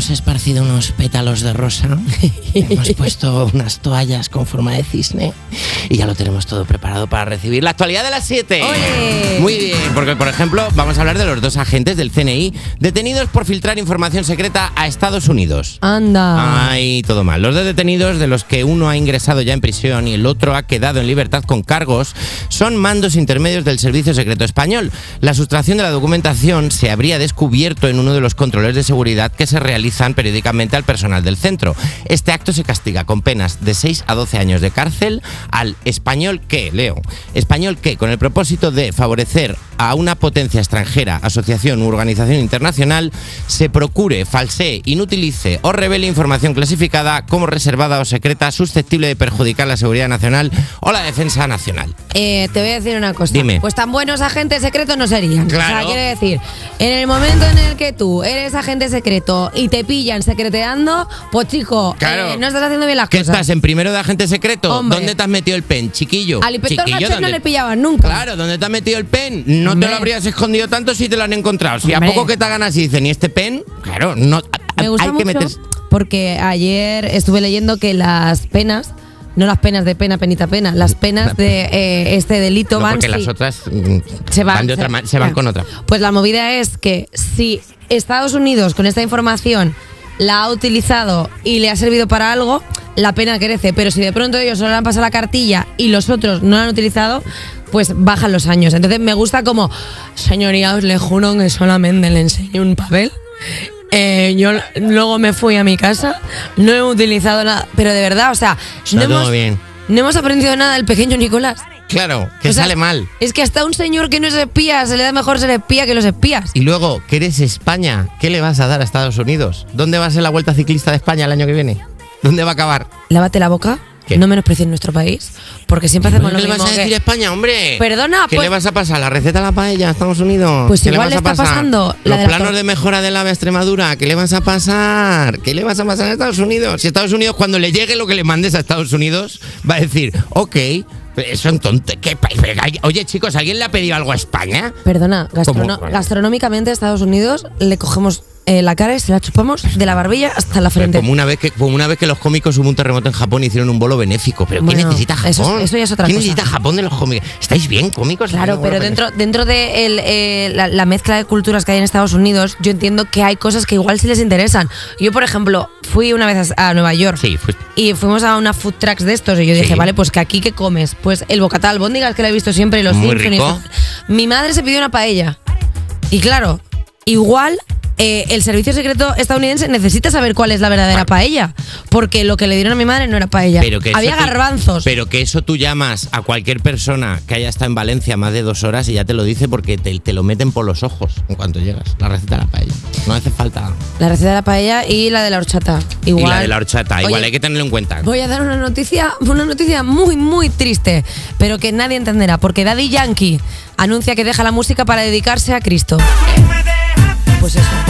Hemos esparcido unos pétalos de rosa, hemos puesto unas toallas con forma de cisne y ya lo tenemos todo preparado para recibir la actualidad de las 7. Muy bien, porque por ejemplo vamos a hablar de los dos agentes del CNI detenidos por filtrar información secreta a Estados Unidos. Anda. Ay, todo mal. Los dos detenidos, de los que uno ha ingresado ya en prisión y el otro ha quedado en libertad con cargos, son mandos intermedios del Servicio Secreto Español. La sustracción de la documentación se habría descubierto en uno de los controles de seguridad que se realizan periódicamente al personal del centro. Este acto se castiga con penas de 6 a 12 años de cárcel al español que, leo, español que, con el propósito de favorecer a una potencia extranjera, asociación u organización internacional, se procure, falsee, inutilice o revele información clasificada como reservada o secreta susceptible de perjudicar la seguridad nacional o la defensa nacional. Eh, te voy a decir una cosa. Dime. Pues tan buenos agentes secretos no serían. O sea, Claro. quiere decir, en el momento en el que tú eres agente secreto y te pillan secreteando, pues chico, Claro. eh, no estás haciendo bien las ¿Qué cosas. estás en primero de agente secreto? Hombre. ¿Dónde te has metido el pen, chiquillo? Al inspector Chiquillo, no ¿dónde- le pillaban nunca. Claro, ¿dónde te has metido el pen? No Hombre. te lo habrías escondido tanto si te lo han encontrado. Si Hombre. a poco que te hagan así dicen, ¿y este pen? Claro, no. Me gusta hay que meter. porque ayer estuve leyendo que las penas, no las penas de pena, penita pena, las penas de eh, este delito No, van porque sí, las otras mm, se van, de otra se- se van con otra. Pues la movida es que si Estados Unidos con esta información la ha utilizado y le ha servido para algo, la pena crece. Pero si de pronto ellos solo le han pasado la cartilla y los otros no la han utilizado, pues bajan los años. Entonces me gusta como, señoría, os le juro que solamente le enseñé un papel. Eh, yo luego me fui a mi casa, no he utilizado nada, pero de verdad, o sea, no hemos, bien. no hemos aprendido nada del pequeño Nicolás. Claro, que O sea, sale mal. Es que hasta un señor que no es espía se le da mejor ser espía que los espías. Y luego, que eres España, ¿qué le vas a dar a Estados Unidos? ¿Dónde va a ser la Vuelta Ciclista de España el año que viene? ¿Dónde va a acabar? Lávate la boca, ¿Qué? no menosprecies nuestro país, porque siempre hacemos ¿Qué lo le vas mismo. a decir que- a España, hombre? Perdona, ¿Qué pues- le vas a pasar? ¿La receta de la paella a Estados Unidos? Pues ¿Qué igual le vas le a está pasar? pasando la Los de la planos de mejora del AVE a Extremadura, ¿qué le vas a pasar? ¿Qué le vas a pasar a Estados Unidos? Si Estados Unidos, cuando le llegue lo que le mandes a Estados Unidos, va a decir, ok, son tontos. ¿Qué Oye, chicos, ¿alguien le ha pedido algo a España? Perdona, gastronómicamente a Estados Unidos le cogemos eh, la cara y se la chupamos de la barbilla hasta la frente. Como una, vez que, como una vez que los cómicos hubo un terremoto en Japón y hicieron un bolo benéfico. ¿Pero qué Bueno, necesita Japón? eso es- eso ya es otra ¿Qué cosa. necesita Japón de los cómicos? ¿Estáis bien, cómicos? Claro, No, pero bueno, dentro, dentro de el, eh, la, la mezcla de culturas que hay en Estados Unidos, yo entiendo que hay cosas que igual sí les interesan. Yo, por ejemplo, fui una vez a, a Nueva York Sí, y fuimos a una food trucks de estos y yo dije, vale, pues que aquí ¿qué comes? Pues el bocata de albóndigas que le he visto siempre y los Muy rico. Mi madre se pidió una paella. Y claro, igual eh, el servicio secreto estadounidense necesita saber cuál es la verdadera paella. Porque lo que le dieron a mi madre no era paella. Pero que Había tú- garbanzos. Pero que eso tú llamas a cualquier persona que haya estado en Valencia más de dos horas y ya te lo dice porque te, te lo meten por los ojos en cuanto llegas. La receta de la paella. No hace falta. La receta de la paella y la de la horchata. Igual. Y la de la horchata. Igual hay que tenerlo en cuenta. Voy a dar una noticia, una noticia muy, muy triste, pero que nadie entenderá, porque Daddy Yankee anuncia que deja la música para dedicarse a Cristo. Pues eso, ¿cómo? ¿Y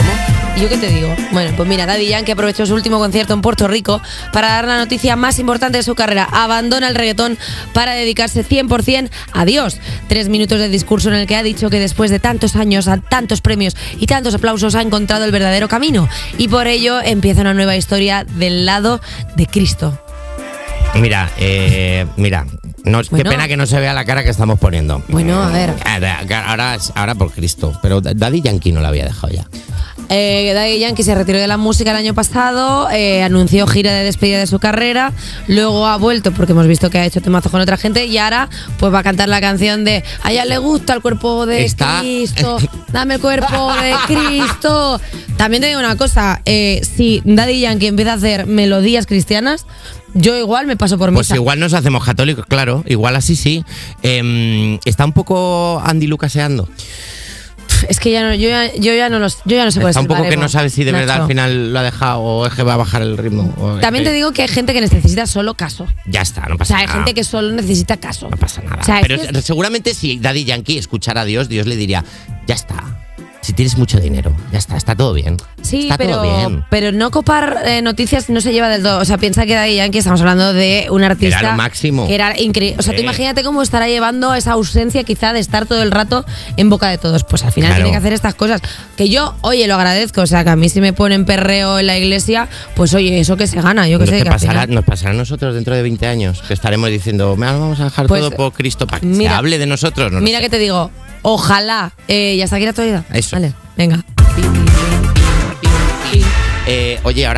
yo qué te digo? Bueno, pues mira, Daddy Yankee aprovechó su último concierto en Puerto Rico para dar la noticia más importante de su carrera. Abandona el reggaetón para dedicarse 100% a Dios. Tres minutos de discurso en el que ha dicho que después de tantos años, a tantos premios y tantos aplausos ha encontrado el verdadero camino. Y por ello empieza una nueva historia del lado de Cristo. Mira, eh, mira. No, Qué pena que no se vea la cara que estamos poniendo. Bueno, a ver. Ahora, ahora, ahora por Cristo. Pero Daddy Yankee no la había dejado ya. Eh, Daddy Yankee se retiró de la música el año pasado, eh, anunció gira de despedida de su carrera, luego ha vuelto porque hemos visto que ha hecho temazos con otra gente y ahora pues va a cantar la canción de a ella le gusta el cuerpo de Está- Cristo, dame el cuerpo de Cristo. También te digo una cosa, eh, si Daddy Yankee empieza a hacer melodías cristianas, yo igual me paso por Pues misa. igual nos hacemos católicos, claro. Igual así sí. Em, está un poco Andy Lucaseando. Es que ya no, yo ya, yo ya no los, yo ya no sé cuál es Está un el poco que no sabes si de verdad al final lo ha dejado o es que va a bajar el ritmo. o es También que- te digo que hay gente que necesita solo caso. Ya está, no O pasa sea, hay nada. gente que solo necesita caso. No pasa nada. O sea, es Pero que- seguramente si Daddy Yankee escuchara a Dios, Dios le diría, ya está. Si tienes mucho dinero. Ya está, está todo bien. Sí, está pero, todo bien. pero no copar eh, noticias no se lleva del todo. O sea, piensa que Daddy Yankee estamos hablando de un artista. Era lo máximo. Que era increíble. O sea, tú imagínate cómo estará llevando esa ausencia quizá de estar todo el rato en boca de todos. Pues al final Claro. tiene que hacer estas cosas. Que yo, oye, lo agradezco. O sea, que a mí si me ponen perreo en la iglesia, pues oye, eso que se gana. Yo que Nos, sé. que pasará, nos pasará a nosotros dentro de 20 años, que estaremos diciendo, "Me vamos a dejar Pues, todo por Cristo para que mira- se hable de nosotros. No Mira sé. que te digo, ojalá. Eh, ya está aquí la actualidad. Eso. Vale, venga. Eh, oye, ahora